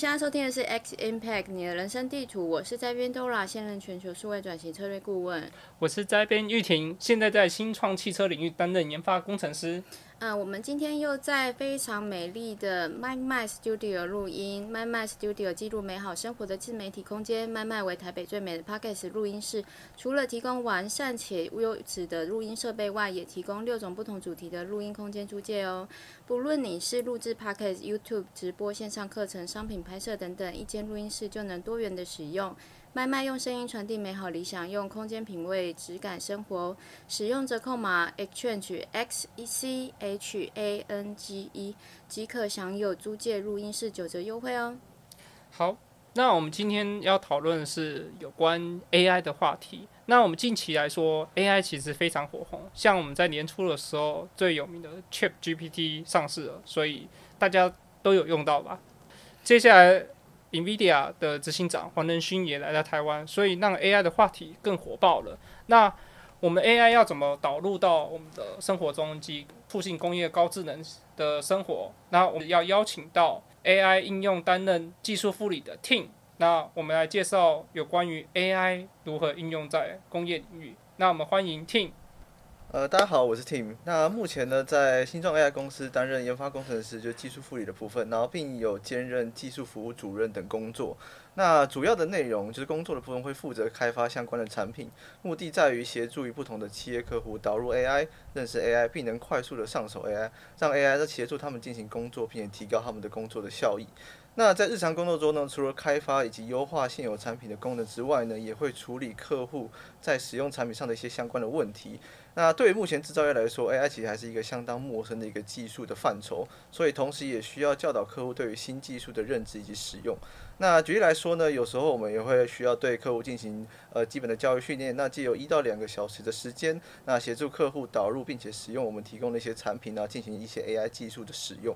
现在收听的是 X Impact 你的人生地图，我是在边 Dora，现任全球数位转型策略顾问。我是在边玉婷，现在在新创汽车领域担任研发工程师。嗯，我们今天又在非常美丽的 My My Studio 录音。My My Studio 记录美好生活的自媒体空间。My My 为台北最美的 Podcast 录音室，除了提供完善且优质的录音设备外，也提供六种不同主题的录音空间租借哦。不论你是录制 Podcast、YouTube 直播、线上课程、商品拍摄等等，一间录音室就能多元的使用。麦麦用声音传递美好理想，用空间品味质感生活。使用折扣码 Exchange X E C H A N G E 即可享有租借录音室九折优惠哦。好，那我们今天要讨论的是有关 AI 的话题。那我们近期来说，AI 其实非常火红，像我们在年初的时候最有名的 ChatGPT 上市了，所以大家都有用到吧？接下来。NVIDIA 的执行长黄仁勋也来到台湾，所以让 AI 的话题更火爆了。那我们 AI 要怎么导入到我们的生活中及促进工业高智能的生活？那我们要邀请到 AI 应用担任技术副理的 Tim。那我们来介绍有关于 AI 如何应用在工业领域。那我们欢迎 Tim。呃，大家好，我是 Tim。那目前呢，在新创 AI 公司担任研发工程师，就是技术副理的部分，然后并有兼任技术服务主任等工作。那主要的内容就是工作的部分会负责开发相关的产品，目的在于协助于不同的企业客户导入 AI，认识 AI，并能快速的上手 AI，让 AI 在协助他们进行工作，并且提高他们的工作的效益。那在日常工作中呢，除了开发以及优化现有产品的功能之外呢，也会处理客户在使用产品上的一些相关的问题。那对于目前制造业来说，AI 其实还是一个相当陌生的一个技术的范畴，所以同时也需要教导客户对于新技术的认知以及使用。那举例来说呢，有时候我们也会需要对客户进行呃基本的教育训练，那借由一到两个小时的时间，那协助客户导入并且使用我们提供的一些产品呢，进行一些 AI 技术的使用。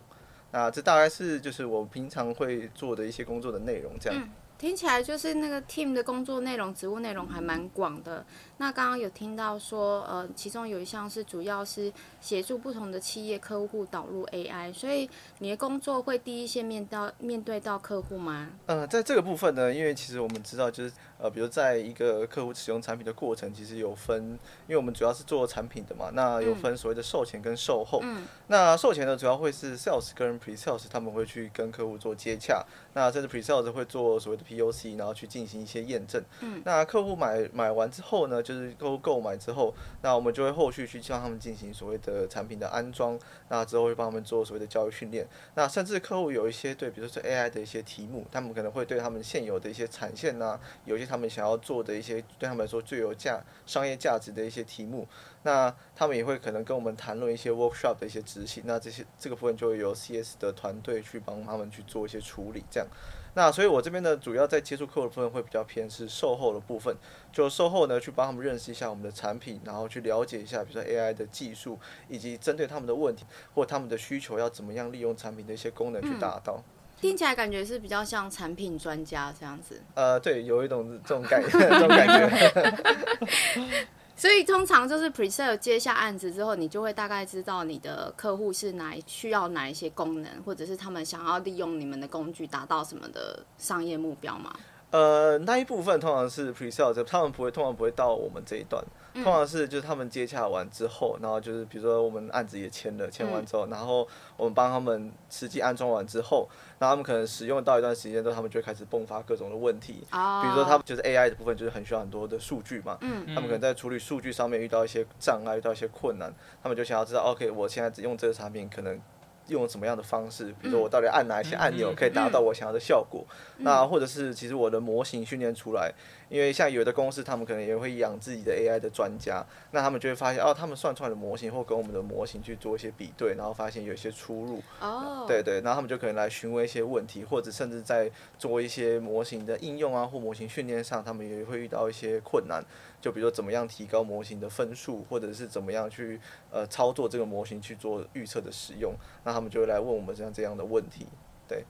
那这大概是就是我平常会做的一些工作的内容，这样。听起来就是那个 team 的工作内容、职务内容还蛮广的。那刚刚有听到说，呃，其中有一项是主要是协助不同的企业客户导入 AI，所以你的工作会第一线面到面对到客户吗？呃，在这个部分呢，因为其实我们知道就是。呃，比如在一个客户使用产品的过程，其实有分，因为我们主要是做产品的嘛，那有分所谓的售前跟售后。嗯。那售前呢，主要会是 sales 跟 pre sales 他们会去跟客户做接洽，那甚至 pre sales 会做所谓的 POC，然后去进行一些验证。嗯。那客户买买完之后呢，就是客户购买之后，那我们就会后续去向他们进行所谓的产品的安装，那之后会帮他们做所谓的教育训练。那甚至客户有一些对，比如说 AI 的一些题目，他们可能会对他们现有的一些产线呐，有些。他们想要做的一些对他们来说最有价商业价值的一些题目，那他们也会可能跟我们谈论一些 workshop 的一些执行，那这些这个部分就会由 CS 的团队去帮他们去做一些处理，这样。那所以我这边呢，主要在接触客户的部分会比较偏是售后的部分，就售后呢去帮他们认识一下我们的产品，然后去了解一下，比如说 AI 的技术，以及针对他们的问题或他们的需求要怎么样利用产品的一些功能去达到。嗯听起来感觉是比较像产品专家这样子。呃，对，有一种这种感觉，这种感觉。所以通常就是 pre-sale 接下案子之后，你就会大概知道你的客户是哪需要哪一些功能，或者是他们想要利用你们的工具达到什么的商业目标吗？呃，那一部分通常是 pre-sale，他们不会，通常不会到我们这一段。通常是就是他们接洽完之后，然后就是比如说我们案子也签了，签完之后，然后我们帮他们实际安装完之后，然后他们可能使用到一段时间之后，他们就会开始迸发各种的问题。比如说他们就是 AI 的部分，就是很需要很多的数据嘛。他们可能在处理数据上面遇到一些障碍，遇到一些困难，他们就想要知道，OK，我现在只用这个产品可能。用什么样的方式？比如说我到底按哪一些按钮可以达到我想要的效果？那或者是其实我的模型训练出来，因为像有的公司他们可能也会养自己的 AI 的专家，那他们就会发现哦，他们算出来的模型或跟我们的模型去做一些比对，然后发现有一些出入。哦。对对，然后他们就可能来询问一些问题，或者甚至在做一些模型的应用啊或模型训练上，他们也会遇到一些困难。就比如说怎么样提高模型的分数，或者是怎么样去呃操作这个模型去做预测的使用，那他们就会来问我们这样这样的问题，对。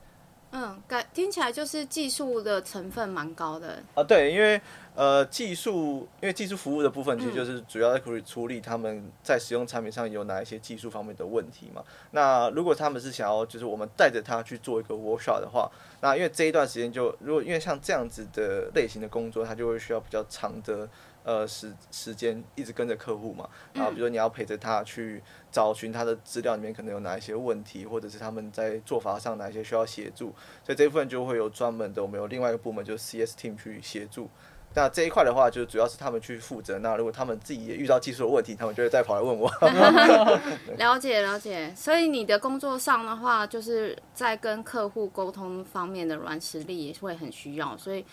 嗯，感听起来就是技术的成分蛮高的啊。对，因为呃技术，因为技术服务的部分其实就是主要在处理处理他们在使用产品上有哪一些技术方面的问题嘛。那如果他们是想要就是我们带着他去做一个 workshop 的话，那因为这一段时间就如果因为像这样子的类型的工作，他就会需要比较长的。呃，时时间一直跟着客户嘛，然后比如说你要陪着他去找寻他的资料里面可能有哪一些问题，或者是他们在做法上哪一些需要协助，所以这一部分就会有专门的，我们有另外一个部门就是 CS team 去协助。那这一块的话，就主要是他们去负责。那如果他们自己也遇到技术的问题，他们就会再跑来问我。了解了解，所以你的工作上的话，就是在跟客户沟通方面的软实力也会很需要，所以。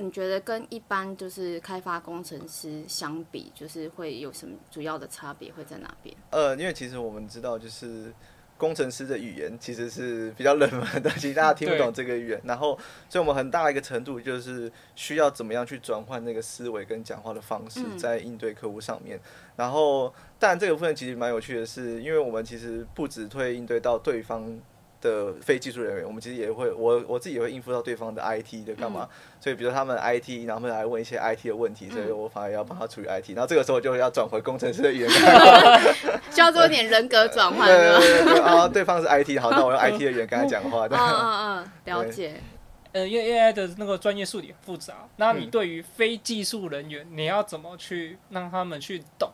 你觉得跟一般就是开发工程师相比，就是会有什么主要的差别会在哪边？呃，因为其实我们知道，就是工程师的语言其实是比较冷门的，其实大家听不懂这个语言。然后，所以我们很大一个程度就是需要怎么样去转换那个思维跟讲话的方式，在应对客户上面。然后，但这个部分其实蛮有趣的是，因为我们其实不只会应对到对方。的非技术人员，我们其实也会，我我自己也会应付到对方的 IT 的干嘛，嗯、所以比如他们 IT，然后他们来问一些 IT 的问题，所以我反而要帮他处理 IT，然后这个时候就要转回工程师的语言，需要做一点人格转换。对对对对，啊，对方是 IT，好，那我用 IT 的语言跟他讲话。嗯 嗯嗯，了解。呃，因为 AI 的那个专业术语很复杂，那你对于非技术人员，你要怎么去让他们去懂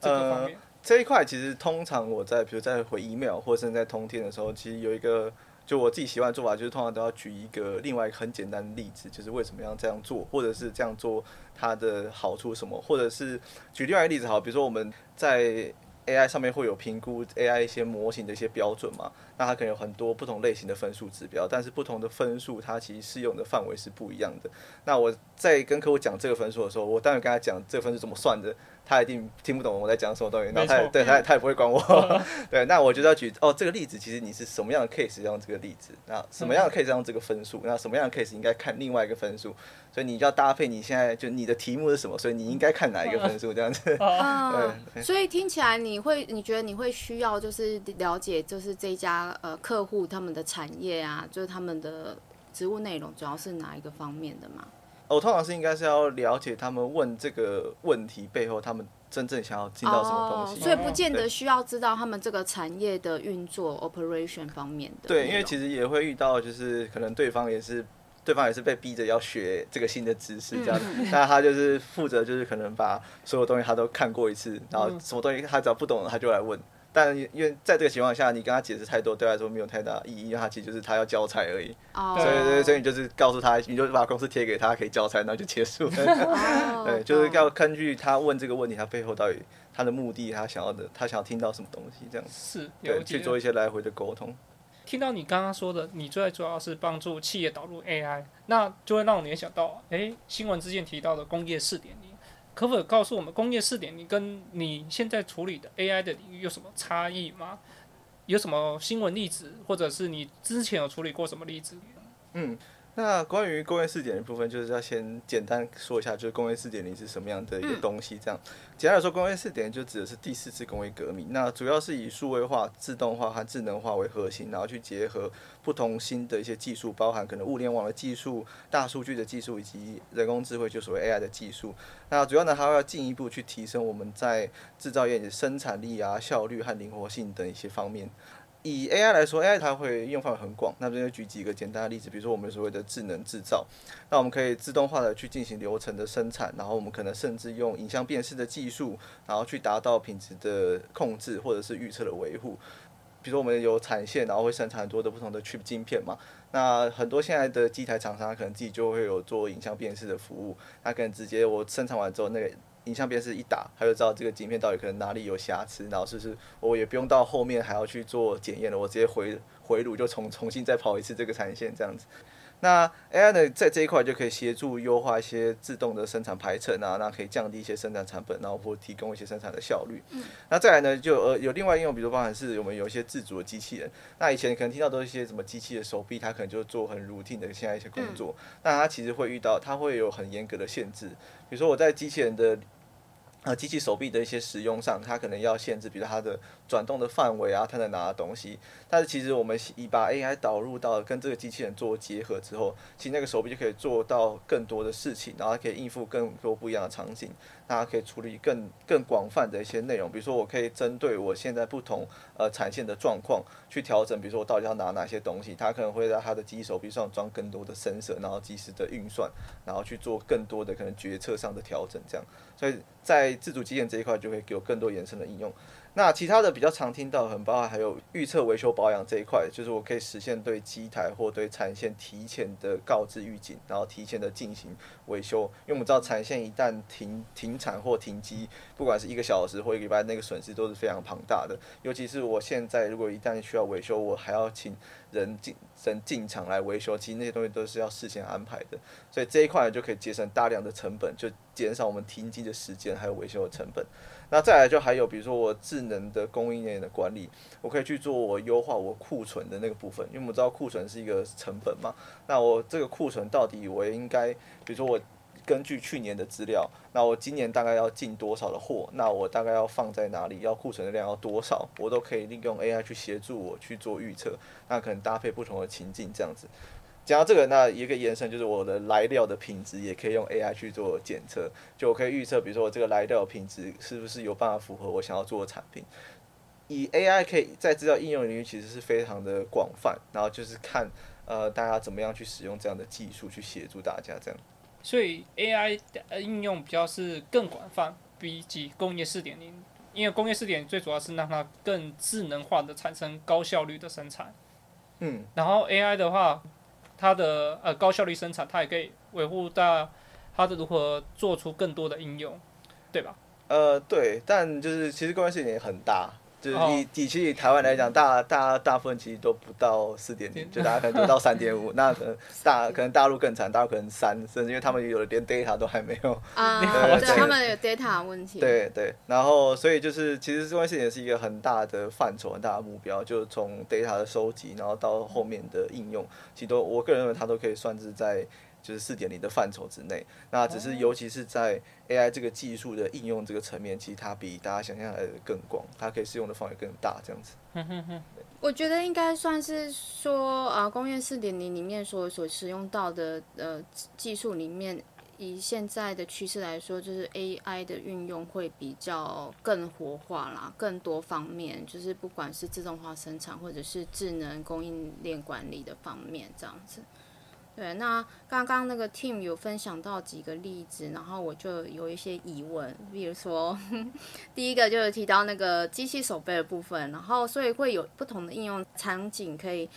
这个方面？呃这一块其实通常我在比如在回 email 或者是在通天的时候，其实有一个就我自己习惯的做法，就是通常都要举一个另外一个很简单的例子，就是为什么要这样做，或者是这样做它的好处什么，或者是举另外一个例子好，比如说我们在 AI 上面会有评估 AI 一些模型的一些标准嘛，那它可能有很多不同类型的分数指标，但是不同的分数它其实适用的范围是不一样的。那我在跟客户讲这个分数的时候，我当然跟他讲这个分数怎么算的。他一定听不懂我在讲什么东西，然后他也对他他也不会管我。对，那我就要举哦，这个例子其实你是什么样的 case 用这个例子，那什么样的 case 用这个分数，那什么样的 case 应该看另外一个分数，所以你就要搭配你现在就你的题目是什么，所以你应该看哪一个分数这样子。对，所以听起来你会你觉得你会需要就是了解就是这家呃客户他们的产业啊，就是他们的职务内容主要是哪一个方面的嘛？我通常是应该是要了解他们问这个问题背后，他们真正想要进到什么东西，哦，所以不见得需要知道他们这个产业的运作 operation 方面的。对，因为其实也会遇到，就是可能对方也是，对方也是被逼着要学这个新的知识这样子，那、嗯、他就是负责，就是可能把所有东西他都看过一次，然后什么东西他只要不懂了，他就来问。但因为在这个情况下，你跟他解释太多，对他来说没有太大意义，因为他其实就是他要交差而已。Oh. 所以，所以，所以你就是告诉他，你就把公司贴给他，可以交差，然后就结束。Oh. 对，就是要根据他问这个问题，他背后到底他的目的，他想要的，他想要听到什么东西，这样子。是，对，去做一些来回的沟通。听到你刚刚说的，你最主要是帮助企业导入 AI，那就会让我联想到，哎、欸，新闻之前提到的工业四点零。可否告诉我们，工业四点零跟你现在处理的 AI 的领域有什么差异吗？有什么新闻例子，或者是你之前有处理过什么例子？嗯。那关于工业四点零部分，就是要先简单说一下，就是工业四点零是什么样的一个东西。这样，简单来说，工业四点零就指的是第四次工业革命。那主要是以数位化、自动化和智能化为核心，然后去结合不同新的一些技术，包含可能物联网的技术、大数据的技术以及人工智慧，就所谓 AI 的技术。那主要呢，还要进一步去提升我们在制造业的生产力啊、效率和灵活性等一些方面。以 AI 来说，AI 它会应用范围很广。那这边举几个简单的例子，比如说我们所谓的智能制造，那我们可以自动化的去进行流程的生产，然后我们可能甚至用影像辨识的技术，然后去达到品质的控制或者是预测的维护。比如说我们有产线，然后会生产很多的不同的 chip 晶片嘛，那很多现在的机台厂商可能自己就会有做影像辨识的服务，那可能直接我生产完之后那个。影像辨识一打，他就知道这个晶片到底可能哪里有瑕疵，然后是不是我也不用到后面还要去做检验了，我直接回回炉就重重新再跑一次这个产线这样子。那 AI 呢，在这一块就可以协助优化一些自动的生产排程啊，那可以降低一些生产成本，然后或提供一些生产的效率。嗯。那再来呢，就呃有另外应用，比如包含是我们有一些自主的机器人。那以前可能听到都是一些什么机器的手臂，它可能就做很 routine 的现在一些工作。嗯。那它其实会遇到，它会有很严格的限制。比如说我在机器人的。呃，机器手臂的一些使用上，它可能要限制，比如它的转动的范围啊，它在拿的东西。但是其实我们以把 AI 导入到跟这个机器人做结合之后，其实那个手臂就可以做到更多的事情，然后可以应付更多不一样的场景。它可以处理更更广泛的一些内容，比如说我可以针对我现在不同呃产线的状况去调整，比如说我到底要拿哪些东西，它可能会在它的机器手臂上装更多的 sensor，然后即时的运算，然后去做更多的可能决策上的调整，这样，所以在自主机械这一块就会有更多延伸的应用。那其他的比较常听到，很包括还有预测维修保养这一块，就是我可以实现对机台或对产线提前的告知预警，然后提前的进行维修。因为我们知道产线一旦停停产或停机，不管是一个小时或一个礼拜，那个损失都是非常庞大的。尤其是我现在如果一旦需要维修，我还要请人进人进场来维修，其实那些东西都是要事先安排的。所以这一块就可以节省大量的成本，就减少我们停机的时间还有维修的成本。那再来就还有，比如说我智能的供应链的管理，我可以去做我优化我库存的那个部分，因为我们知道库存是一个成本嘛。那我这个库存到底我应该，比如说我根据去年的资料，那我今年大概要进多少的货，那我大概要放在哪里，要库存的量要多少，我都可以利用 AI 去协助我去做预测。那可能搭配不同的情境这样子。讲到这个，那一个延伸就是我的来料的品质也可以用 AI 去做检测，就我可以预测，比如说我这个来料品质是不是有办法符合我想要做的产品。以 AI 可以在制造应用领域其实是非常的广泛，然后就是看呃大家怎么样去使用这样的技术去协助大家这样。所以 AI 的应用比较是更广泛，比起工业四点零，因为工业四点零最主要是让它更智能化的产生高效率的生产。嗯，然后 AI 的话。它的呃高效率生产，它也可以维护到它的如何做出更多的应用，对吧？呃，对，但就是其实关系也很大。就是以以其实以台湾来讲，大大大部分其实都不到四点零，就大家可能都到三点五，那可能 大可能大陆更惨，大陆可能三，甚至因为他们有的连 data 都还没有啊，对，他们有 data 问题。对对，然后所以就是其实这件事情也是一个很大的范畴，很大的目标，就是从 data 的收集，然后到后面的应用，其实都我个人认为它都可以算是在。就是四点零的范畴之内，那只是尤其是在 AI 这个技术的应用这个层面，其实它比大家想象来的更广，它可以适用的范围更大，这样子。我觉得应该算是说，啊，工业四点零里面所所使用到的呃技术里面，以现在的趋势来说，就是 AI 的运用会比较更活化啦，更多方面，就是不管是自动化生产或者是智能供应链管理的方面，这样子。对，那刚刚那个 team 有分享到几个例子，然后我就有一些疑问，比如说，第一个就是提到那个机器手背的部分，然后所以会有不同的应用场景，可以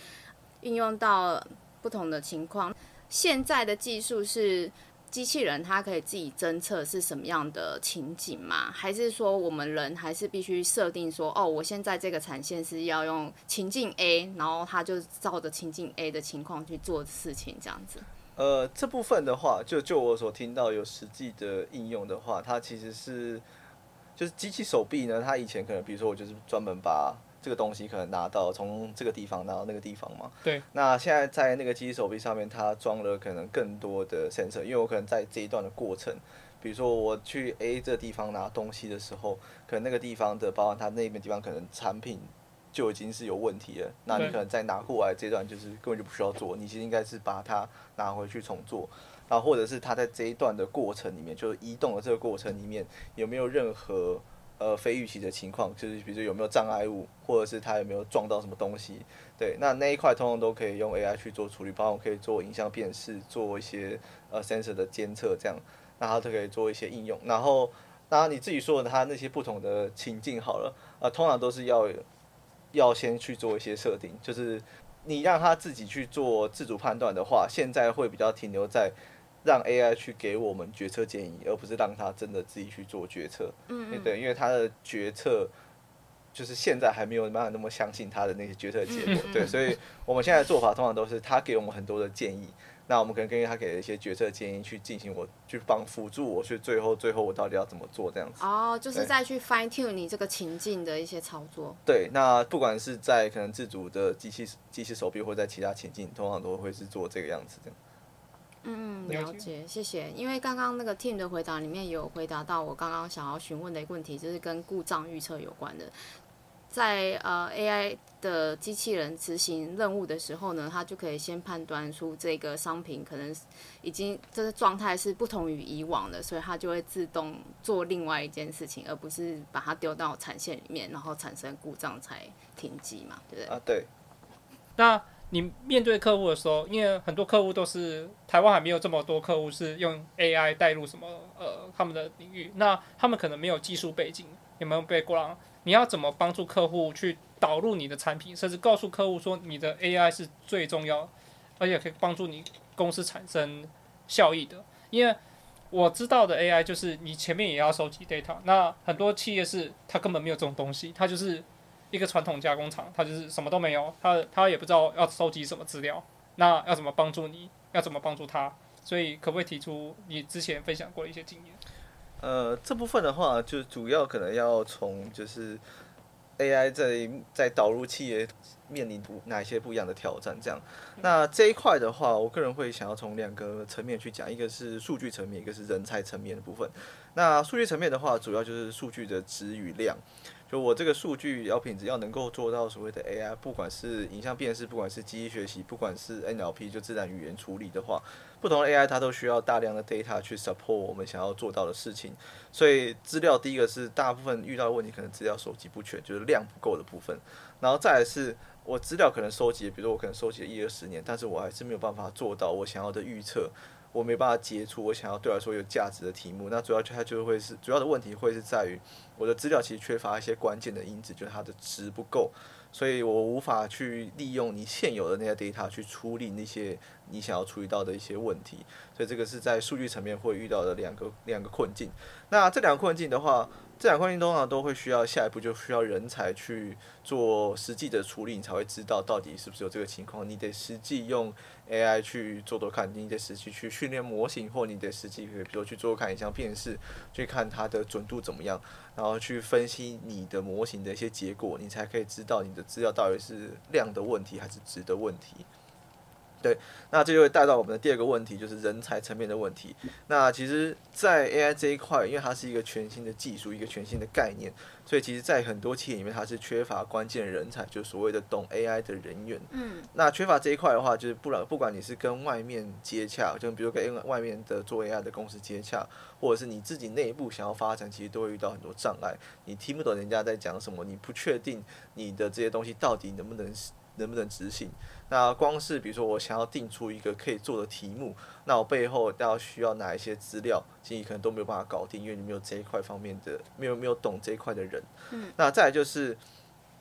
应用到不同的情况。现在的技术是。机器人它可以自己侦测是什么样的情景吗？还是说我们人还是必须设定说，哦，我现在这个产线是要用情境 A，然后它就照着情境 A 的情况去做事情，这样子。呃，这部分的话，就就我所听到有实际的应用的话，它其实是就是机器手臂呢，它以前可能比如说我就是专门把。这个东西可能拿到从这个地方拿到那个地方嘛？对。那现在在那个机器手臂上面，它装了可能更多的 sensor，因为我可能在这一段的过程，比如说我去 A 这个地方拿东西的时候，可能那个地方的，包括它那边地方可能产品就已经是有问题了。那你可能再拿过来这段，就是根本就不需要做，你其实应该是把它拿回去重做。然后或者是它在这一段的过程里面，就是移动的这个过程里面有没有任何。呃，非预期的情况，就是比如说有没有障碍物，或者是它有没有撞到什么东西，对，那那一块通通都可以用 AI 去做处理，包括可以做影像辨识，做一些呃 sensor 的监测，这样，那它都可以做一些应用。然后，当然你自己说的，它那些不同的情境好了，呃，通常都是要要先去做一些设定，就是你让它自己去做自主判断的话，现在会比较停留在。让 AI 去给我们决策建议，而不是让他真的自己去做决策。嗯，嗯，对，因为他的决策就是现在还没有办法那么相信他的那些决策结果。嗯嗯嗯，对，所以我们现在的做法通常都是他给我们很多的建议，那我们可能根据他给的一些决策建议去进行我，我去帮辅助我去最后最后我到底要怎么做这样子。哦，就是再去 fine tune 你这个情境的一些操作。对，那不管是在可能自主的机器机器手臂，或者在其他情境，通常都会是做这个样子的。嗯，了解，谢谢。因为刚刚那个 team 的回答里面有回答到我刚刚想要询问的一个问题，就是跟故障预测有关的。在呃 AI 的机器人执行任务的时候呢，它就可以先判断出这个商品可能已经这个状态是不同于以往的，所以它就会自动做另外一件事情，而不是把它丢到产线里面，然后产生故障才停机嘛，对不对？啊，对。那你面对客户的时候，因为很多客户都是台湾还没有这么多客户是用 AI 带入什么呃他们的领域，那他们可能没有技术背景，也没有背过？你要怎么帮助客户去导入你的产品，甚至告诉客户说你的 AI 是最重要，而且可以帮助你公司产生效益的？因为我知道的 AI 就是你前面也要收集 data，那很多企业是它根本没有这种东西，它就是一个传统加工厂，它就是什么都没有，它它也不知道要收集什么资料，那要怎么帮助你？要怎么帮助他？所以可不可以提出你之前分享过的一些经验？呃，这部分的话，就主要可能要从就是 AI 在在导入企业面临哪一些不一样的挑战，这样。那这一块的话，我个人会想要从两个层面去讲，一个是数据层面，一个是人才层面的部分。那数据层面的话，主要就是数据的值与量。就我这个数据要品质要能够做到所谓的 AI，不管是影像辨识，不管是机器学习，不管是 NLP 就自然语言处理的话，不同的 AI 它都需要大量的 data 去 support 我们想要做到的事情。所以资料第一个是大部分遇到的问题，可能资料收集不全，就是量不够的部分。然后再来是我资料可能收集，比如说我可能收集了一二十年，但是我还是没有办法做到我想要的预测。我没办法接触我想要对我来说有价值的题目，那主要就它就会是主要的问题会是在于我的资料其实缺乏一些关键的因子，就是它的值不够，所以我无法去利用你现有的那些 data 去处理那些你想要处理到的一些问题，所以这个是在数据层面会遇到的两个两个困境。那这两个困境的话，这两个困境通常都会需要下一步就需要人才去做实际的处理，你才会知道到底是不是有这个情况，你得实际用。AI 去做做看，你得实际去训练模型，或你得实际，比如去做做看影像辨识，去看它的准度怎么样，然后去分析你的模型的一些结果，你才可以知道你的资料到底是量的问题还是值的问题。对，那这就会带到我们的第二个问题，就是人才层面的问题。那其实，在 AI 这一块，因为它是一个全新的技术，一个全新的概念，所以其实，在很多企业里面，它是缺乏关键人才，就是所谓的懂 AI 的人员。嗯。那缺乏这一块的话，就是不然，不管你是跟外面接洽，就比如跟外面的做 AI 的公司接洽，或者是你自己内部想要发展，其实都会遇到很多障碍。你听不懂人家在讲什么，你不确定你的这些东西到底能不能能不能执行。那光是比如说我想要定出一个可以做的题目，那我背后要需要哪一些资料，其实你可能都没有办法搞定，因为你没有这一块方面的，没有没有懂这一块的人。嗯。那再来就是，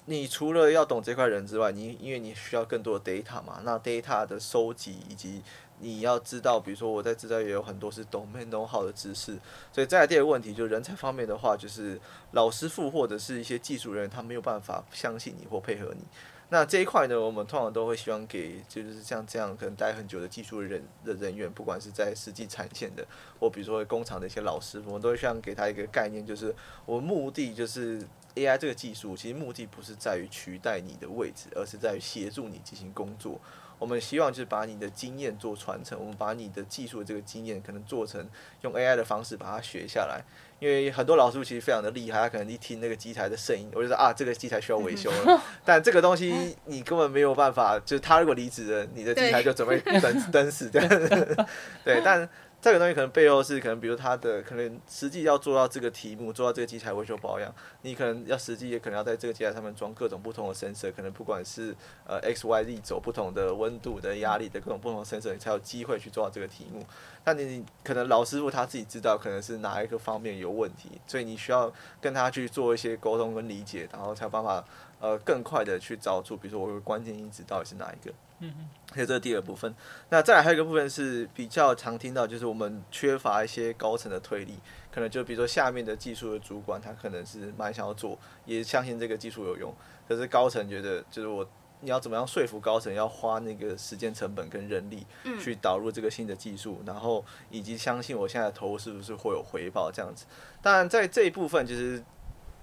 你除了要懂这块人之外，你因为你需要更多的 data 嘛，那 data 的收集以及你要知道，比如说我在制造业有很多是 domain know-how 的知识，所以再来第二个问题就是人才方面的话，就是老师傅或者是一些技术人员，他没有办法相信你或配合你。那这一块呢，我们通常都会希望给，就是像这样可能待很久的技术人的人员，不管是在实际产线的，或比如说工厂的一些老师，我们都会希望给他一个概念，就是我们目的就是 AI 这个技术，其实目的不是在于取代你的位置，而是在于协助你进行工作。我们希望就是把你的经验做传承，我们把你的技术这个经验可能做成用 AI 的方式把它学下来。因为很多老师其实非常的厉害，他可能一听那个机台的声音，我就说啊，这个机台需要维修了。但这个东西你根本没有办法，就是他如果离职了，你的机台就准备等等死这样。对，但。这个东西可能背后是可能，比如他的可能实际要做到这个题目，做到这个机台维修保养，你可能要实际也可能要在这个机台上面装各种不同的 sensor，可能不管是呃 X Y Z 轴不同的温度的压力的各种不同的 sensor，你才有机会去做到这个题目。但你可能老师傅他自己知道可能是哪一个方面有问题，所以你需要跟他去做一些沟通跟理解，然后才有办法呃更快的去找出，比如说我有关键因子到底是哪一个。嗯嗯，所以这是第二部分。那再来还有一个部分是比较常听到，就是我们缺乏一些高层的推力，可能就比如说下面的技术的主管，他可能是蛮想要做，也相信这个技术有用，可是高层觉得就是我你要怎么样说服高层要花那个时间成本跟人力去导入这个新的技术，然后以及相信我现在的投入是不是会有回报这样子。当然在这一部分，其实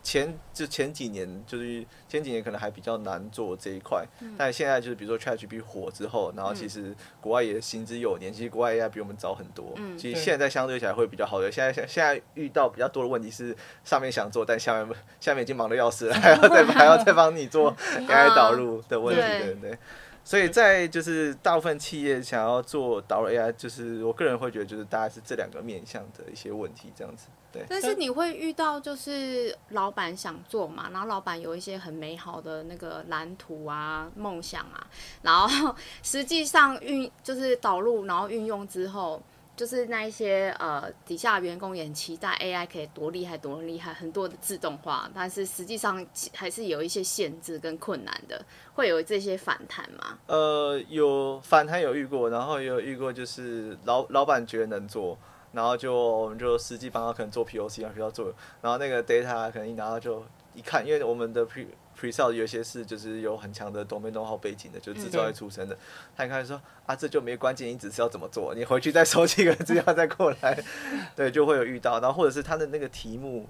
前就前几年就是前几年可能还比较难做这一块，但现在就是比如说 ChatGPT 火之后，然后其实国外也行之有年，其实国外 AI 比我们早很多，嗯其实现在相对起来会比较好的。现在现现在遇到比较多的问题是上面想做，但下面下面已经忙得要死了，还要再还要再帮你做 AI 导入的问题，对不对？所以在就是大部分企业想要做导入 AI，就是我个人会觉得就是大概是这两个面向的一些问题这样子。对。但是你会遇到就是老板想做嘛，然后老板有一些很美好的那个蓝图啊、梦想啊，然后实际上运就是导入然后运用之后。就是那一些呃底下员工也很期待 AI 可以多厉害多厉害，很多的自动化，但是实际上还是有一些限制跟困难的，会有这些反弹吗？呃，有反弹有遇过，然后也有遇过就是老老板觉得能做，然后就我们就实际帮他可能做 POC 啊，需要做，然后那个 data 可能一拿到就一看，因为我们的 pre Pre-sale 有些是就是有很强的 domain 背景的，就是制造业出身的。他一开始说啊，这就没关键，你只是要怎么做，你回去再收几个资料再过来，对，就会有遇到。然后或者是他的那个题目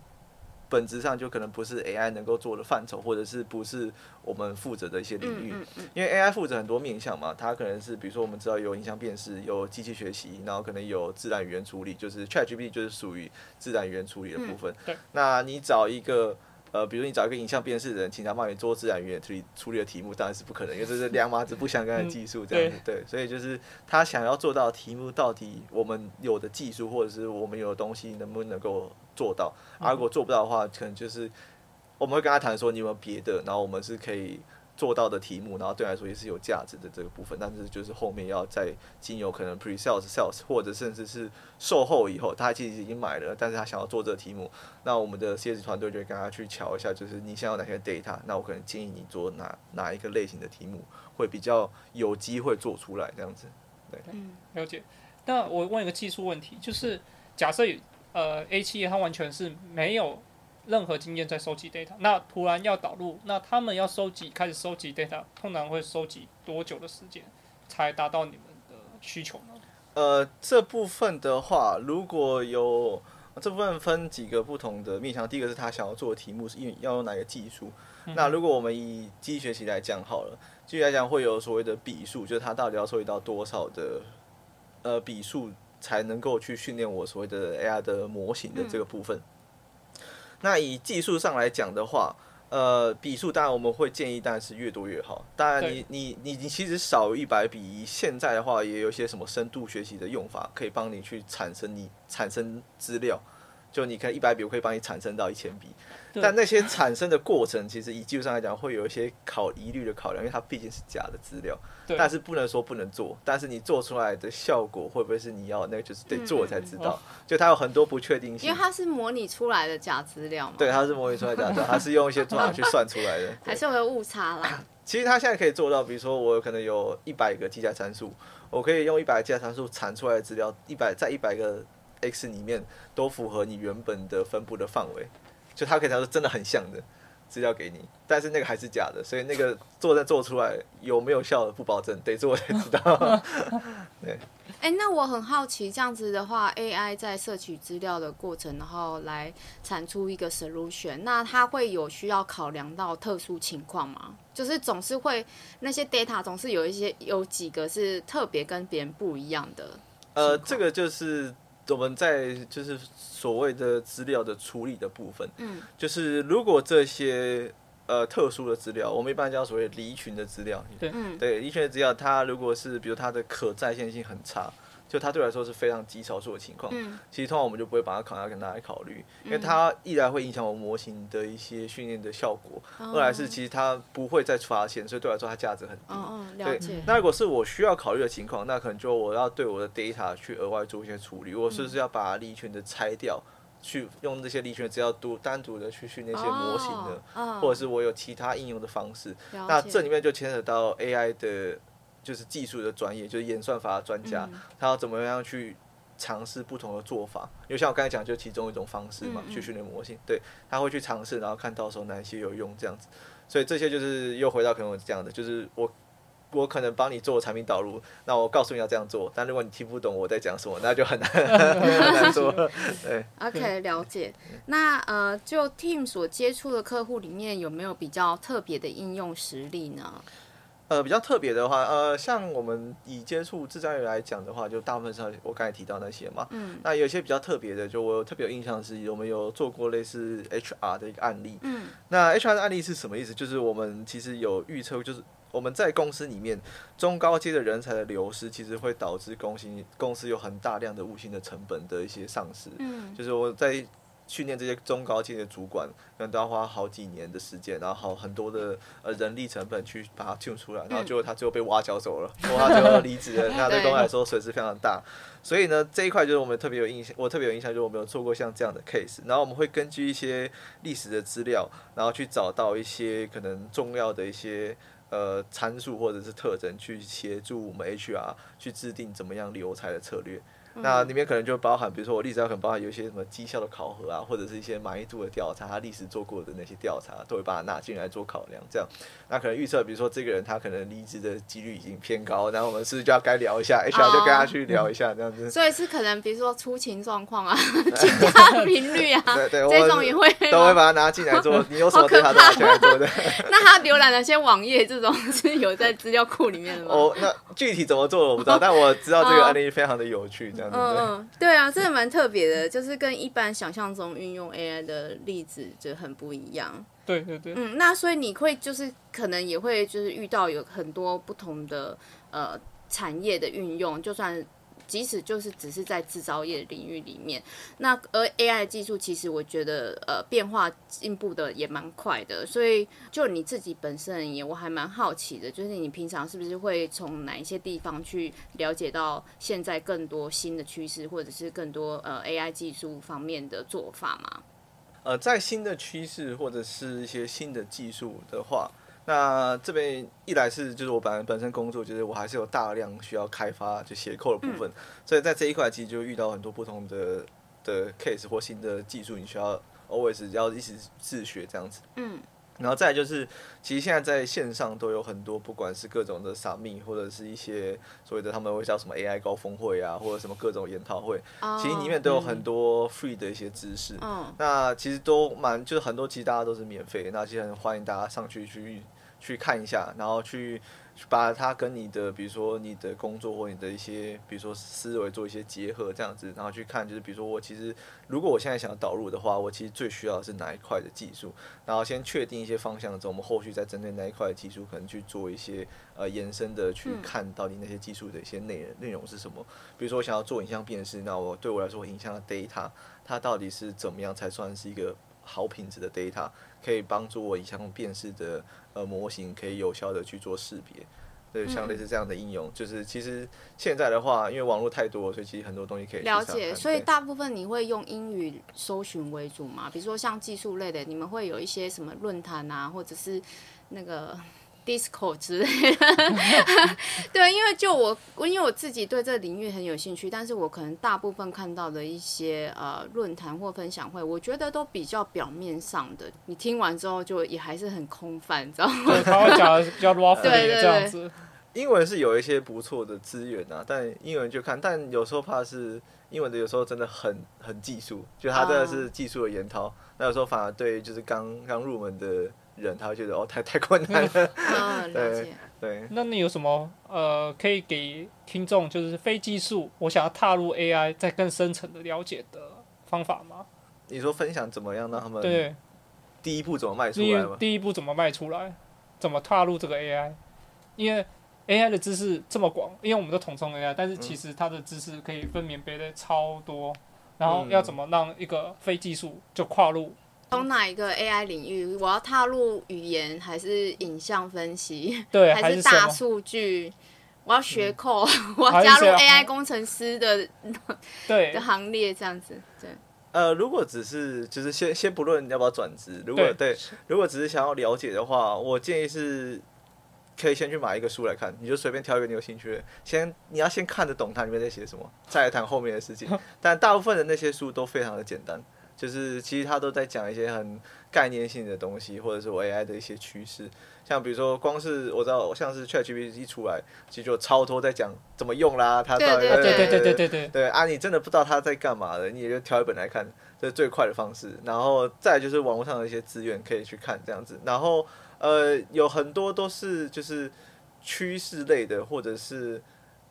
本质上就可能不是 AI 能够做的范畴，或者是不是我们负责的一些领域。因为 AI 负责很多面向嘛，它可能是比如说我们知道有影像辨识，有机器学习，然后可能有自然语言处理，就是 ChatGPT 就是属于自然语言处理的部分。那你找一个。呃，比如你找一个影像辨识的人，请他帮你做自然语言处理处理的题目，当然是不可能，因为这是两码子不相干的技术，这样子、嗯、对，对。所以就是他想要做到的题目，到底我们有的技术或者是我们有的东西能不能够做到？啊、如果做不到的话，可能就是我们会跟他谈说，你有没有别的？然后我们是可以。做到的题目，然后对来说也是有价值的这个部分，但是就是后面要在经由可能 pre-sales、sales 或者甚至是售后以后，他其实已经买了，但是他想要做这个题目，那我们的 CS 团队就会跟他去瞧一下，就是你想要哪些 data，那我可能建议你做哪哪一个类型的题目会比较有机会做出来这样子。对，嗯，了解。那我问一个技术问题，就是假设呃 A 企业它完全是没有。任何经验在收集 data，那突然要导入，那他们要收集开始收集 data，通常会收集多久的时间才达到你们的需求呢？呃，这部分的话，如果有这部分分几个不同的面向，第一个是他想要做的题目是因为要用哪个技术。嗯、那如果我们以机器学习来讲好了，机器来讲会有所谓的笔数，就是他到底要收集到多少的呃笔数才能够去训练我所谓的 AI 的模型的这个部分。嗯那以技术上来讲的话，呃，笔数当然我们会建议，当然是越多越好。当然你，你你其实少一百笔，现在的话也有些什么深度学习的用法，可以帮你去产生你产生资料。就你可以一百笔，我可以帮你产生到一千笔。但那些产生的过程，其实以技术上来讲，会有一些考疑虑的考量，因为它毕竟是假的资料。但是不能说不能做，但是你做出来的效果会不会是你要的？那个就是得做才知道。就它有很多不确定性。因为它是模拟出来的假资料嘛。对，它是模拟出来的假资料，它是用一些做法去算出来的。还是会有误差啦。其实它现在可以做到，比如说我可能有一百个计价参数，我可以用一百个计价参数产出来的资料，一百在一百个 X 里面都符合你原本的分布的范围。就它可以说是真的很像的资料给你，但是那个还是假的，所以那个做再做出来有没有效的不保证，得做才知道。对。哎、欸，那我很好奇，这样子的话，AI 在摄取资料的过程，然后来产出一个 solution，那它会有需要考量到特殊情况吗？就是总是会那些 data 总是有一些有几个是特别跟别人不一样的。呃，这个就是。我们在就是所谓的资料的处理的部分，嗯，就是如果这些呃特殊的资料，我们一般叫所谓离群的资料，对，对，离群的资料，它如果是比如它的可再现性很差。就它对我来说是非常极少数的情况，嗯、其实通常我们就不会把它考量跟大家考虑，因为它一来会影响我们模型的一些训练的效果，嗯、二来是其实它不会再发现，所以对我来说它价值很低。哦、对，那如果是我需要考虑的情况，那可能就我要对我的 data 去额外做一些处理，我是不是要把离群的拆掉，去用这些离群的资料独单独的去训练一些模型呢？哦哦、或者是我有其他应用的方式？那这里面就牵扯到 AI 的。就是技术的专业，就是演算法的专家，嗯、他要怎么样去尝试不同的做法？因为像我刚才讲，就其中一种方式嘛，嗯嗯去训练模型。对，他会去尝试，然后看到时候哪一些有用这样子。所以这些就是又回到可能我讲的，就是我我可能帮你做产品导入，那我告诉你要这样做，但如果你听不懂我在讲什么，那就很难 很难做。对，OK，了解。那呃，就 Team 所接触的客户里面，有没有比较特别的应用实例呢？呃，比较特别的话，呃，像我们以接触制造业来讲的话，就大部分上我刚才提到那些嘛。嗯。那有些比较特别的，就我特别有印象的是，我们有做过类似 HR 的一个案例。嗯。那 HR 的案例是什么意思？就是我们其实有预测，就是。我们在公司里面，中高阶的人才的流失，其实会导致公司公司有很大量的无形的成本的一些丧失。嗯，就是我在训练这些中高阶的主管，可能都要花好几年的时间，然后好很多的 呃人力成本去把它训出来，然后结果他最后被挖角走了，挖角了离职了，那对公司来说损失非常大。所以呢，这一块就是我们特别有印象，我特别有印象，就是我们有做过像这样的 case，然后我们会根据一些历史的资料，然后去找到一些可能重要的一些。呃，参数或者是特征去协助我们 HR 去制定怎么样留才的策略。那里面可能就包含，比如说我例子要可能包含有一些什么绩效的考核啊，或者是一些满意度的调查，他历史做过的那些调查，都会把它纳进来做考量。这样，那可能预测，比如说这个人他可能离职的几率已经偏高，然后我们是不是就要该聊一下，HR 就跟他去聊一下这样子。所以是可能比如说出勤状况啊，请假频率啊，对对，这种也会都会把它拿进来做。你有什么对他都拿进来做的？那他浏览了些网页？这种是有在资料库里面的吗？哦，那具体怎么做的我不知道，但我知道这个案例非常的有趣，这样子嗯，对。对啊，真的蛮特别的，就是跟一般想象中运用 AI 的例子就很不一样。对对对。嗯，那所以你会就是可能也会就是遇到有很多不同的呃产业的运用，就算。即使就是只是在制造业领域里面，那而 AI 技术其实我觉得呃变化进步的也蛮快的，所以就你自己本身而言，我还蛮好奇的，就是你平常是不是会从哪一些地方去了解到现在更多新的趋势，或者是更多呃 AI 技术方面的做法吗？呃，在新的趋势或者是一些新的技术的话。那这边一来是就是我本来本身工作就是我还是有大量需要开发就写 code 的部分，嗯、所以在这一块其实就遇到很多不同的的 case 或新的技术，你需要 always 要一直自学这样子。嗯。然后再来就是，其实现在在线上都有很多，不管是各种的 summit 或者是一些所谓的他们会叫什么 AI 高峰会啊，或者什么各种研讨会，oh, 其实里面都有很多 free 的一些知识。嗯。那其实都蛮就是很多，其实大家都是免费，那其实很欢迎大家上去去。去看一下，然后去把它跟你的，比如说你的工作或你的一些，比如说思维做一些结合，这样子，然后去看，就是比如说我其实如果我现在想要导入的话，我其实最需要的是哪一块的技术，然后先确定一些方向之后，我们后续再针对那一块的技术，可能去做一些呃延伸的去看到底那些技术的一些内内容是什么。比如说我想要做影像辨识，那我对我来说影像的 data 它到底是怎么样才算是一个好品质的 data，可以帮助我影像辨识的。呃，模型可以有效的去做识别，对，像类似这样的应用，嗯、就是其实现在的话，因为网络太多，所以其实很多东西可以了解。所以大部分你会用英语搜寻为主嘛？比如说像技术类的，你们会有一些什么论坛啊，或者是那个。Discord 之类的，对，因为就我，因为我自己对这个领域很有兴趣，但是我可能大部分看到的一些呃论坛或分享会，我觉得都比较表面上的，你听完之后就也还是很空泛，你知道吗？对，他会讲的比较 raw 这样子。英文是有一些不错的资源啊，但英文就看，但有时候怕是英文的，有时候真的很很技术，就它真的是技术的研讨，那有时候反而对就是刚刚入门的。人他会觉得哦，太太困难了。嗯、对对。那你有什么呃，可以给听众就是非技术，我想要踏入 AI，再更深层的了解的方法吗？你说分享怎么样让他们对第一步怎么迈出来吗？第一步怎么迈出来？怎么踏入这个 AI？因为 AI 的知识这么广，因为我们都统称 AI，但是其实它的知识可以分门别类超多。然后要怎么让一个非技术就跨入？从哪一个 AI 领域？我要踏入语言，还是影像分析？对，还是大数据？我要学 code，、嗯、我要加入 AI 工程师的对 的行列，这样子。对。呃，如果只是就是先先不论要不要转职，如果对，对，如果只是想要了解的话，我建议是可以先去买一个书来看，你就随便挑一个你有兴趣的，先你要先看得懂它里面在写什么，再来谈后面的事情。但大部分的那些书都非常的简单。就是其实他都在讲一些很概念性的东西或者是我 ai 的一些趋势。像比如说光是我知道像是 chatgpt 出来其实就超脱在讲怎么用啦它到底对对对对对对啊你真的不知道它在干嘛的你也就挑一本来看这是最快的方式。然后再就是网络上的一些资源可以去看这样子。然后呃有很多都是就是趋势类的或者是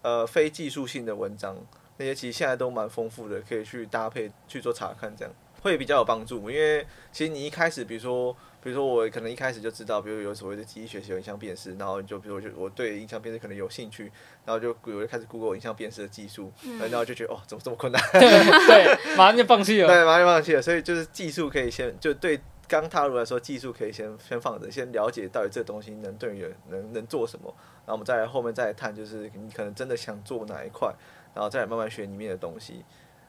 呃非技术性的文章那些其实现在都蛮丰富的可以去搭配去做查看这样。会比较有帮助。因为其实你一开始，比如说。比如说我可能一开始就知道，比如有所谓的机器学习有影像辨识，然后就比如我就我对影像辨识可能有兴趣，然后就我就开始 Google 影像辨识的技术，嗯、然后就觉得哦，怎么这么困难？对，对，马上就放弃了。对，马上就放弃了。所以就是技术可以先就对刚踏入来说，技术可以先先放着，先了解到底这东西能对人能能做什么，然后我们再来后面再来谈，就是你可能真的想做哪一块，然后再来慢慢学里面的东西。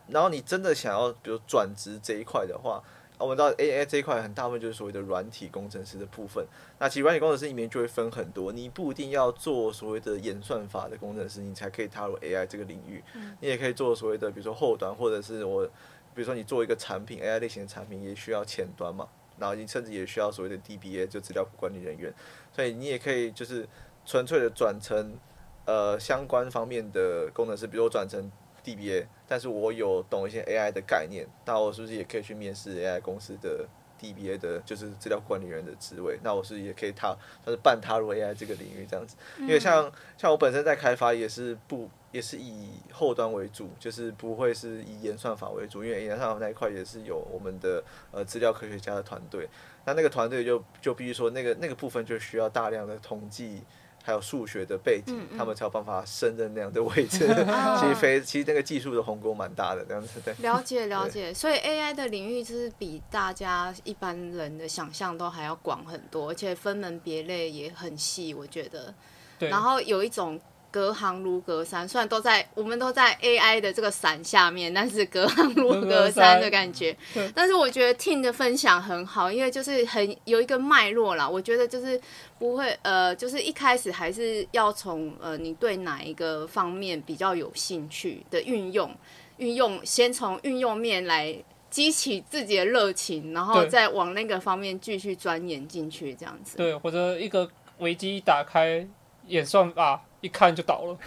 然后你真的想要比如转职这一块的话。我们知道 AI 这一块很大部分就是所谓的软体工程师的部分。那其实软体工程师里面就会分很多，你不一定要做所谓的演算法的工程师，你才可以踏入 AI 这个领域。你也可以做所谓的，比如说后端，或者是我，比如说你做一个产品 AI 类型的产品，也需要前端嘛。然后你甚至也需要所谓的 DBA，就资料库管理人员。所以你也可以就是纯粹的转成呃相关方面的工程师，比如转成。DBA，但是我有懂一些 AI 的概念，那我是不是也可以去面试 AI 公司的 DBA 的，就是资料管理员的职位？那我是不是也可以踏，算是半踏入 AI 这个领域这样子。因为像像我本身在开发也是不也是以后端为主，就是不会是以演算法为主，因为演算法那一块也是有我们的呃资料科学家的团队，那那个团队就就必须说那个那个部分就需要大量的统计。还有数学的背景，嗯嗯、他们才有办法胜任那样的位置。其实非，其实那个技术的鸿沟蛮大的，这样子对。了解了解，所以 AI 的领域就是比大家一般人的想象都还要广很多，而且分门别类也很细，我觉得。然后有一种。隔行如隔山，虽然都在我们都在 AI 的这个伞下面，但是隔行如隔山的感觉。但是我觉得 Tin 的分享很好，因为就是很有一个脉络啦。我觉得就是不会呃，就是一开始还是要从呃你对哪一个方面比较有兴趣的运用，运用先从运用面来激起自己的热情，然后再往那个方面继续钻研进去，这样子。对，或者一个维基打开演算法。一看就倒了，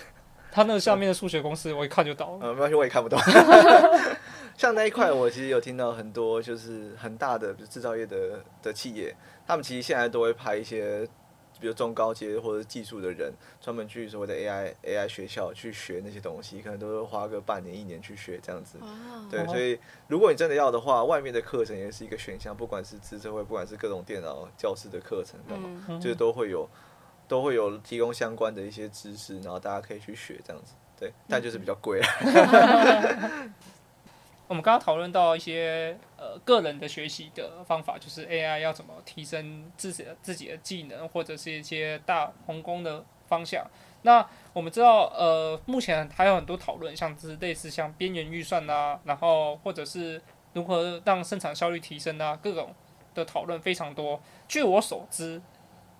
他那个下面的数学公式，我一看就倒了。嗯，没关系，我也看不懂。像那一块，我其实有听到很多，就是很大的比如制造业的的企业，他们其实现在都会派一些，比如中高阶或者技术的人，专门去所谓的 AI AI 学校去学那些东西，可能都是花个半年一年去学这样子。对，所以如果你真的要的话，外面的课程也是一个选项，不管是资社会，不管是各种电脑教室的课程，干嘛，就是都会有。都会有提供相关的一些知识，然后大家可以去学这样子，对，但就是比较贵。我们刚刚讨论到一些呃个人的学习的方法，就是 AI 要怎么提升自己的自己的技能，或者是一些大宏观的方向。那我们知道，呃，目前还有很多讨论，像是类似像边缘预算啊，然后或者是如何让生产效率提升啊，各种的讨论非常多。据我所知。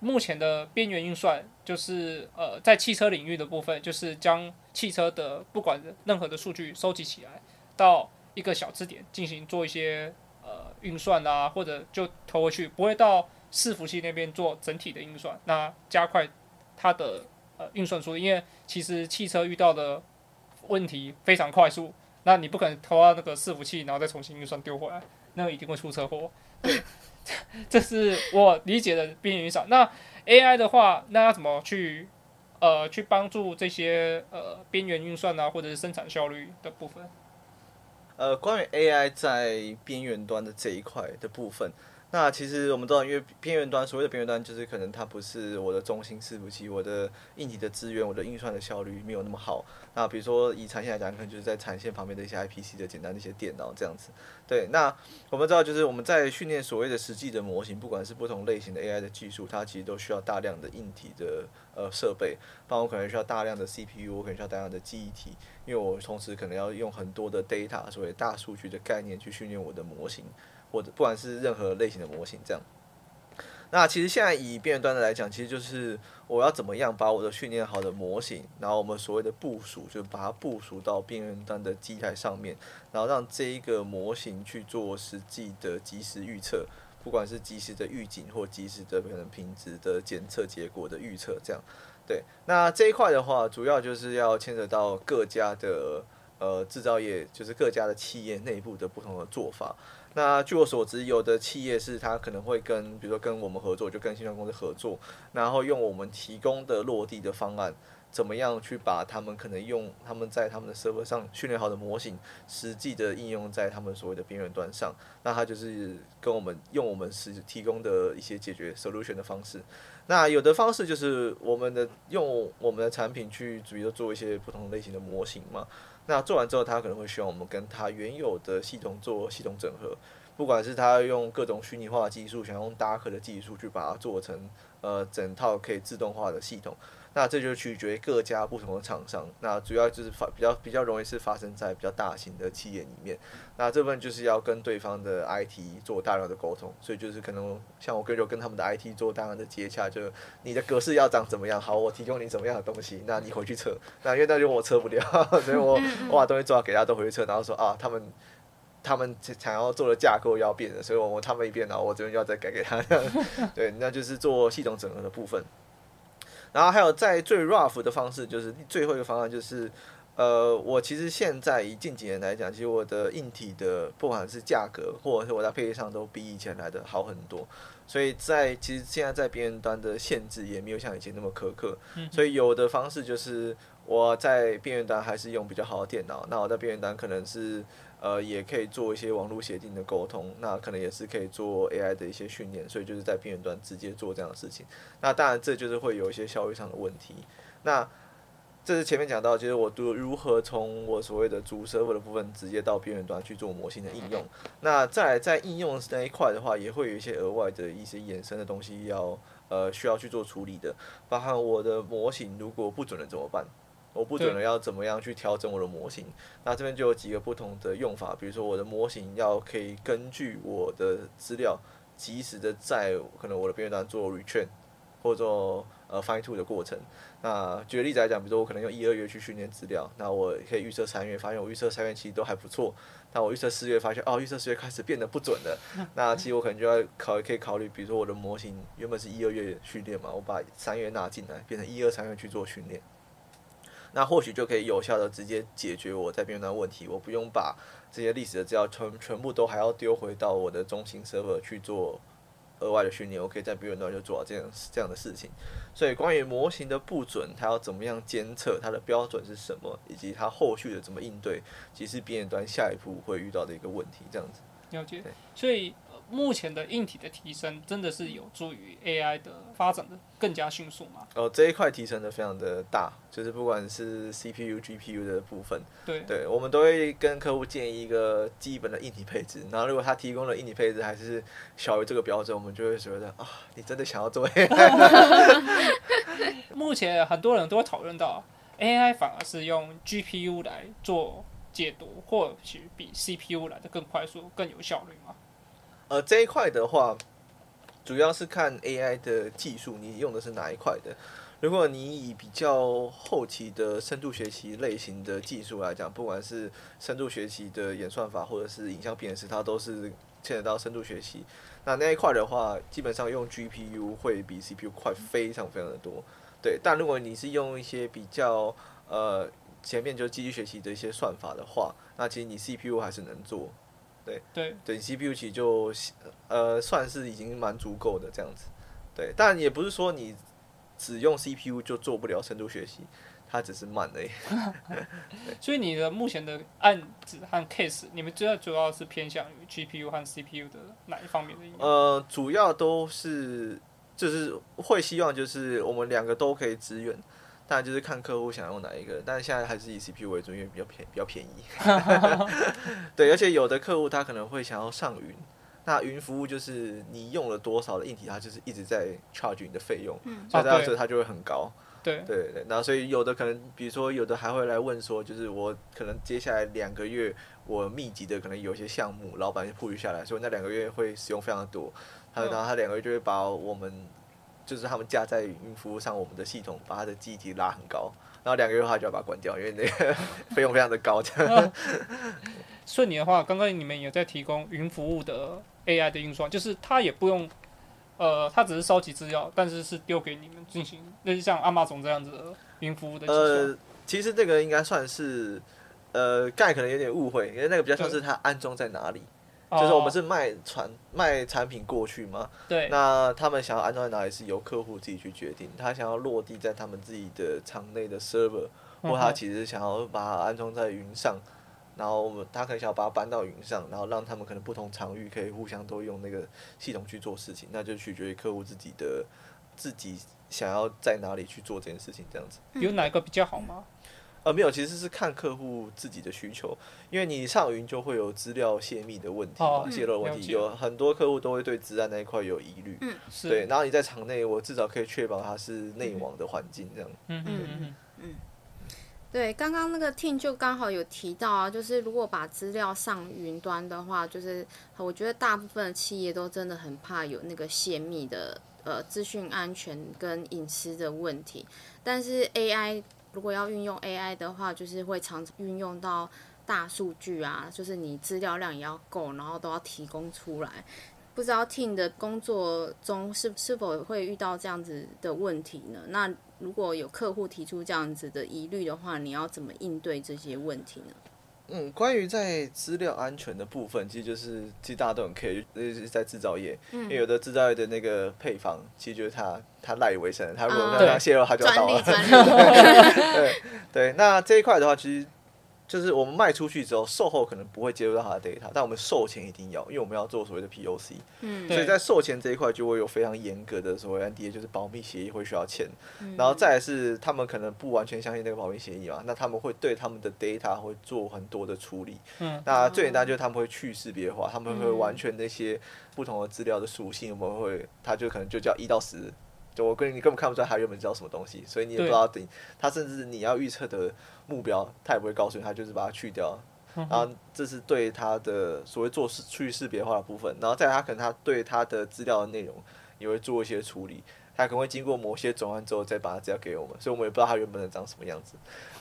目前的边缘运算就是呃，在汽车领域的部分，就是将汽车的不管任何的数据收集起来，到一个小支点进行做一些呃运算啊，或者就投回去，不会到伺服器那边做整体的运算，那加快它的呃运算速度，因为其实汽车遇到的问题非常快速，那你不可能投到那个伺服器，然后再重新运算丢回来，那一定会出车祸。这是我理解的边缘运算。那 AI 的话，那要怎么去呃去帮助这些呃边缘运算啊，或者是生产效率的部分？呃，关于 AI 在边缘端的这一块的部分。那其实我们知道，因为边缘端，所谓的边缘端就是可能它不是我的中心伺服器，我的硬体的资源，我的运算的效率没有那么好。那比如说以产线来讲，可能就是在产线旁边的一些 IPC 的简单的一些电脑这样子。对，那我们知道，就是我们在训练所谓的实际的模型，不管是不同类型的 AI 的技术，它其实都需要大量的硬体的呃设备，包括可能需要大量的 CPU，我可能需要大量的记忆体，因为我同时可能要用很多的 data，所谓大数据的概念去训练我的模型。或者不管是任何类型的模型，这样，那其实现在以边缘端的来讲，其实就是我要怎么样把我的训练好的模型，然后我们所谓的部署，就把它部署到边缘端的机台上面，然后让这一个模型去做实际的即时预测，不管是即时的预警或即时的可能品质的检测结果的预测，这样。对，那这一块的话，主要就是要牵扯到各家的呃制造业，就是各家的企业内部的不同的做法。那据我所知，有的企业是他可能会跟，比如说跟我们合作，就跟新创公司合作，然后用我们提供的落地的方案，怎么样去把他们可能用他们在他们的设备上训练好的模型，实际的应用在他们所谓的边缘端上。那他就是跟我们用我们是提供的一些解决 solution 的方式。那有的方式就是我们的用我们的产品去，比如说做一些不同类型的模型嘛。那做完之后，他可能会需要我们跟他原有的系统做系统整合，不管是他用各种虚拟化技术，想用 Docker 的技术去把它做成呃整套可以自动化的系统。那这就取决于各家不同的厂商。那主要就是发比较比较容易是发生在比较大型的企业里面。那这部分就是要跟对方的 IT 做大量的沟通，所以就是可能像我跟就跟他们的 IT 做大量的接洽，就你的格式要长怎么样？好，我提供你怎么样的东西，那你回去测。那因为那就我测不了，所以我我把东西做好给大家都回去测，然后说啊，他们他们想要做的架构要变的，所以我他们一变，然后我这边要再改给他。对，那就是做系统整合的部分。然后还有在最 rough 的方式，就是最后一个方案，就是，呃，我其实现在以近几年来讲，其实我的硬体的不管是价格或者是我在配置上都比以前来的好很多，所以在其实现在在边缘端的限制也没有像以前那么苛刻，所以有的方式就是我在边缘端还是用比较好的电脑，那我在边缘端可能是。呃，也可以做一些网络协定的沟通，那可能也是可以做 AI 的一些训练，所以就是在边缘端直接做这样的事情。那当然，这就是会有一些效率上的问题。那这是前面讲到，就是我如如何从我所谓的主 server 的部分直接到边缘端去做模型的应用。那再来在应用那一块的话，也会有一些额外的一些衍生的东西要呃需要去做处理的，包含我的模型如果不准了怎么办？我不准了要怎么样去调整我的模型？那这边就有几个不同的用法，比如说我的模型要可以根据我的资料，及时的在可能我的边缘端做 retrain 或者呃 fine tune 的过程。那举个例子来讲，比如说我可能用一二月去训练资料，那我可以预测三月，发现我预测三月其实都还不错。那我预测四月发现哦，预测四月开始变得不准了。那其实我可能就要考可以考虑，比如说我的模型原本是一二月训练嘛，我把三月纳进来，变成一二三月去做训练。那或许就可以有效的直接解决我在边缘端问题，我不用把这些历史的资料全全部都还要丢回到我的中心 server 去做额外的训练，我可以在边缘端就做到这样这样的事情。所以关于模型的不准，它要怎么样监测，它的标准是什么，以及它后续的怎么应对，其实边缘端下一步会遇到的一个问题，这样子。了解。所以。目前的硬体的提升，真的是有助于 AI 的发展的更加迅速吗？哦，这一块提升的非常的大，就是不管是 CPU、GPU 的部分，对，对，我们都会跟客户建议一个基本的硬体配置。然后如果他提供的硬体配置还是小于这个标准，我们就会觉得啊，你真的想要做 AI？目前很多人都会讨论到 AI 反而是用 GPU 来做解读，或许比 CPU 来的更快速、更有效率吗？呃，这一块的话，主要是看 AI 的技术，你用的是哪一块的。如果你以比较后期的深度学习类型的技术来讲，不管是深度学习的演算法，或者是影像辨识，它都是牵扯到深度学习。那那一块的话，基本上用 GPU 会比 CPU 快非常非常的多。对，但如果你是用一些比较呃前面就机器学习的一些算法的话，那其实你 CPU 还是能做。对对对，CPU 其实就呃算是已经蛮足够的这样子，对，但也不是说你只用 CPU 就做不了深度学习，它只是慢而已。所以你的目前的案子和 case，你们主要主要是偏向于 GPU 和 CPU 的哪一方面的应用？呃，主要都是就是会希望就是我们两个都可以支援。当然就是看客户想用哪一个，但是现在还是以 CPU 为主，因为比较便比较便宜。对，而且有的客户他可能会想要上云，那云服务就是你用了多少的硬体，它就是一直在 charge 你的费用，嗯、所以到时候它就会很高。对对对，然后所以有的可能，比如说有的还会来问说，就是我可能接下来两个月我密集的可能有些项目，老板就赋予下来，所以那两个月会使用非常的多，他然后他两个月就会把我们就是他们架在云服务上我们的系统，把它的记忆体拉很高，然后两个月的话就要把它关掉，因为那个 费用非常的高。这样。顺你的话，刚刚你们也在提供云服务的 AI 的运算，就是它也不用。呃，它只是收集资料，但是是丢给你们进行，类似像阿马总这样子的云服务的。呃，其实这个应该算是，呃，盖可能有点误会，因为那个比较像是它安装在哪里，就是我们是卖传卖产品过去嘛。对。那他们想要安装在哪里是由客户自己去决定，他想要落地在他们自己的厂内的 server，或他其实想要把它安装在云上。然后我们他可能想要把它搬到云上，然后让他们可能不同场域可以互相都用那个系统去做事情，那就取决于客户自己的自己想要在哪里去做这件事情，这样子。有哪个比较好吗？呃，没有，其实是看客户自己的需求，因为你上云就会有资料泄密的问题嘛，泄露问题，有很多客户都会对资安那一块有疑虑。嗯，对，然后你在场内，我至少可以确保它是内网的环境这样。嗯嗯嗯嗯。对，刚刚那个 Tim 就刚好有提到啊，就是如果把资料上云端的话，就是我觉得大部分的企业都真的很怕有那个泄密的呃资讯安全跟隐私的问题。但是 AI 如果要运用 AI 的话，就是会常运用到大数据啊，就是你资料量也要够，然后都要提供出来。不知道 Team 的工作中是是否会遇到这样子的问题呢？那如果有客户提出这样子的疑虑的话，你要怎么应对这些问题呢？嗯，关于在资料安全的部分，其实就是其实大家都很 care，就是在制造业，嗯、因为有的制造业的那个配方，其实就是他他赖以为生，他如果让他泄露，他就要倒了。对对，那这一块的话，其实。就是我们卖出去之后，售后可能不会接触到他的 data，但我们售前一定要，因为我们要做所谓的 POC，嗯，所以在售前这一块就会有非常严格的所谓 NDA，就是保密协议会需要签，嗯、然后再来是他们可能不完全相信那个保密协议嘛，那他们会对他们的 data 会做很多的处理，嗯，那最简单就是他们会去识别化，他们会完全那些不同的资料的属性，我们会，他就可能就叫一到十。就我跟你，你根本看不出来他原本知道什么东西，所以你也不知道等他，甚至你要预测的目标，他也不会告诉你，他就是把它去掉。然后这是对他的所谓做去识别化的部分，然后再来他可能他对他的资料的内容也会做一些处理，他可能会经过某些转换之后再把它资料给我们，所以我们也不知道他原本的长什么样子。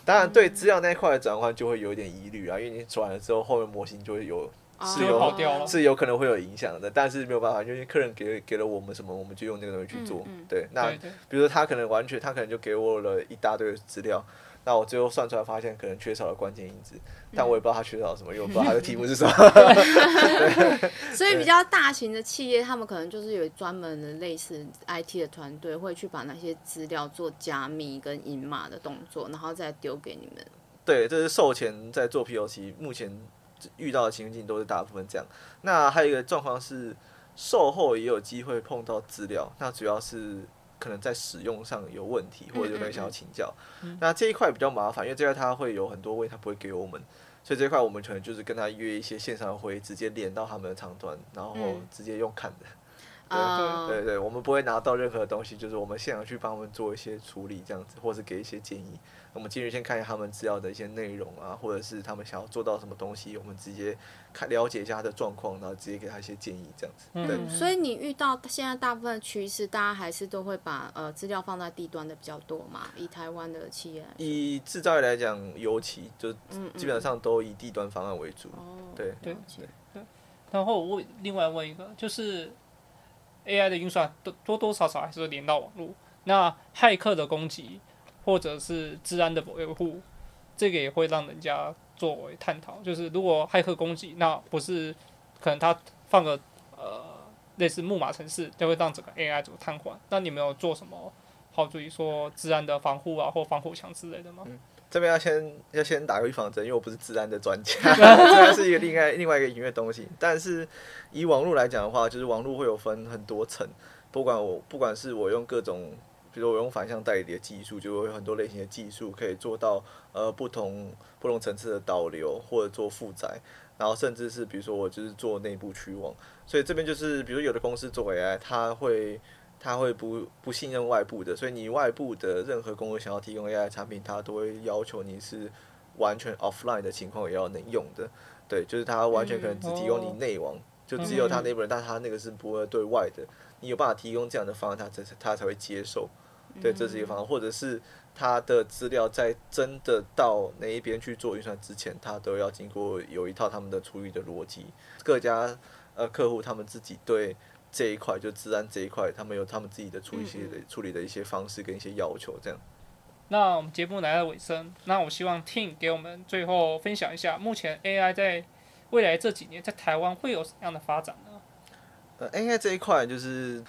当然对资料那一块的转换就会有一点疑虑啊，因为你转了之后，后面模型就会有。是有是有可能会有影响的，但是没有办法，因为客人给给了我们什么，我们就用那个东西去做。嗯嗯、对，那比如说他可能完全，他可能就给我了一大堆资料，那我最后算出来发现可能缺少了关键因子，但我也不知道他缺少什么，因为我不知道他的题目是什么。所以比较大型的企业，他们可能就是有专门的类似 IT 的团队，会去把那些资料做加密跟隐码的动作，然后再丢给你们。对，这是售前在做 POC，目前。遇到的情境都是大部分这样，那还有一个状况是，售后也有机会碰到资料，那主要是可能在使用上有问题，或者有人想要请教。嗯嗯嗯，那这一块比较麻烦，因为这块他会有很多问题，他不会给我们，所以这一块我们可能就是跟他约一些线上的会，直接连到他们的长端，然后直接用看的。嗯、对对对，我们不会拿到任何东西，就是我们现场去帮他们做一些处理，这样子，或是给一些建议。我们进去先看一下他们资料的一些内容啊，或者是他们想要做到什么东西，我们直接看了解一下他的状况，然后直接给他一些建议，这样子。对。嗯，所以你遇到现在大部分趋势，大家还是都会把呃资料放在地端的比较多嘛？以台湾的企业，以制造业来讲，尤其就基本上都以地端方案为主。哦，对对对。然后我问另外问一个，就是 AI 的运算多多多少少还是会连到网络，那骇客的攻击。或者是治安的维护，这个也会让人家作为探讨。就是如果骇客攻击，那不是可能他放个呃类似木马程式，就会让整个 AI 怎么瘫痪？那你们有做什么好注意说治安的防护啊，或防火墙之类的吗？这边要先要先打个预防针，因为我不是治安的专家，这是一个另外另外一个音乐东西。但是以网络来讲的话，就是网络会有分很多层，不管我不管是我用各种。比如我用反向代理的技术，就会有很多类型的技术可以做到呃不同不同层次的导流或者做负载，然后甚至是比如说我就是做内部驱网，所以这边就是比如有的公司做 AI，它会他会不不信任外部的，所以你外部的任何公司想要提供 AI 产品，他都会要求你是完全 offline 的情况也要能用的。对，就是他完全可能只提供你内网，就只有他内部人，但他那个是不会对外的。你有办法提供这样的方案，他才他才会接受。对，这是一个方案，或者是他的资料在真的到那一边去做运算之前，他都要经过有一套他们的处理的逻辑。各家呃客户他们自己对。这一块就治安这一块，他们有他们自己的处理一些的处理的一些方式跟一些要求，这样。那我们节目来到尾声，那我希望 Tim 给我们最后分享一下，目前 AI 在未来这几年在台湾会有什么样的发展呢？呃，AI 这一块就是。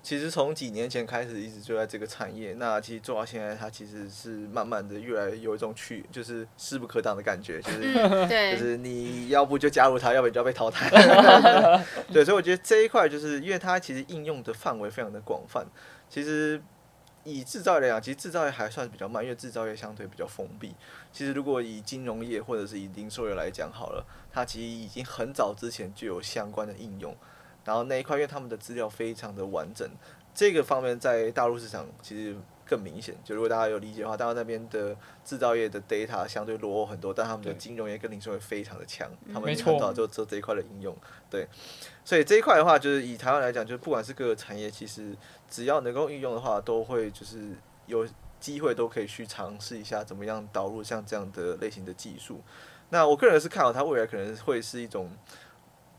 其实从几年前开始一直就在这个产业，那其实做到现在，它其实是慢慢的越来越有一种去就是势不可挡的感觉，就是就是你要不就加入它，要不然就要被淘汰。对，所以我觉得这一块就是因为它其实应用的范围非常的广泛。其实以制造业来讲，其实制造业还算比较慢，因为制造业相对比较封闭。其实如果以金融业或者是以零售业来讲好了，它其实已经很早之前就有相关的应用。然后那一块，因为他们的资料非常的完整，这个方面在大陆市场其实更明显。就如果大家有理解的话，大陆那边的制造业的 data 相对落后很多，但他们的金融业跟零售业非常的强，他们很早就做这一块的应用。对，所以这一块的话，就是以台湾来讲，就是不管是各个产业，其实只要能够运用的话，都会就是有机会都可以去尝试一下怎么样导入像这样的类型的技术。那我个人是看好它未来可能会是一种。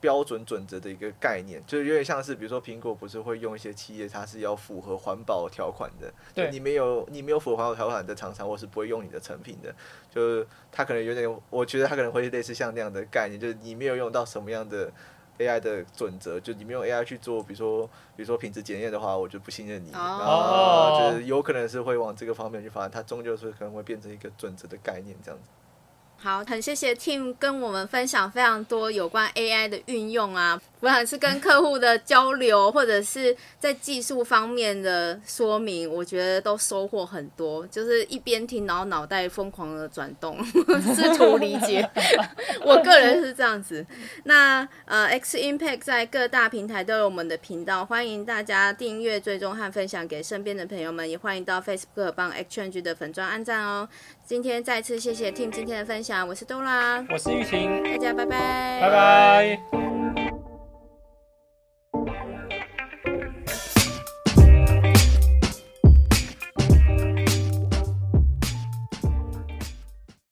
标准准则的一个概念，就是有点像是，比如说苹果不是会用一些企业，它是要符合环保条款的，对，你没有你没有符合环保条款的厂商，我是不会用你的成品的。就是它可能有点，我觉得它可能会类似像那样的概念，就是你没有用到什么样的 AI 的准则，就你没有 AI 去做，比如说比如说品质检验的话，我就不信任你。哦。然后就是有可能是会往这个方面去发展，它终究是可能会变成一个准则的概念这样子。好，很谢谢 Tim 跟我们分享非常多有关 AI 的运用啊。不管是跟客户的交流，或者是在技术方面的说明，我觉得都收获很多。就是一边听，然后脑袋疯狂的转动，试图理解。我个人是这样子。那呃，X Impact 在各大平台都有我们的频道，欢迎大家订阅、追踪和分享给身边的朋友们。也欢迎到 Facebook 帮 XChange 的粉砖按赞哦。今天再次谢谢 Tim 今天的分享，我是 Dora，我是玉婷，大家拜拜，拜拜。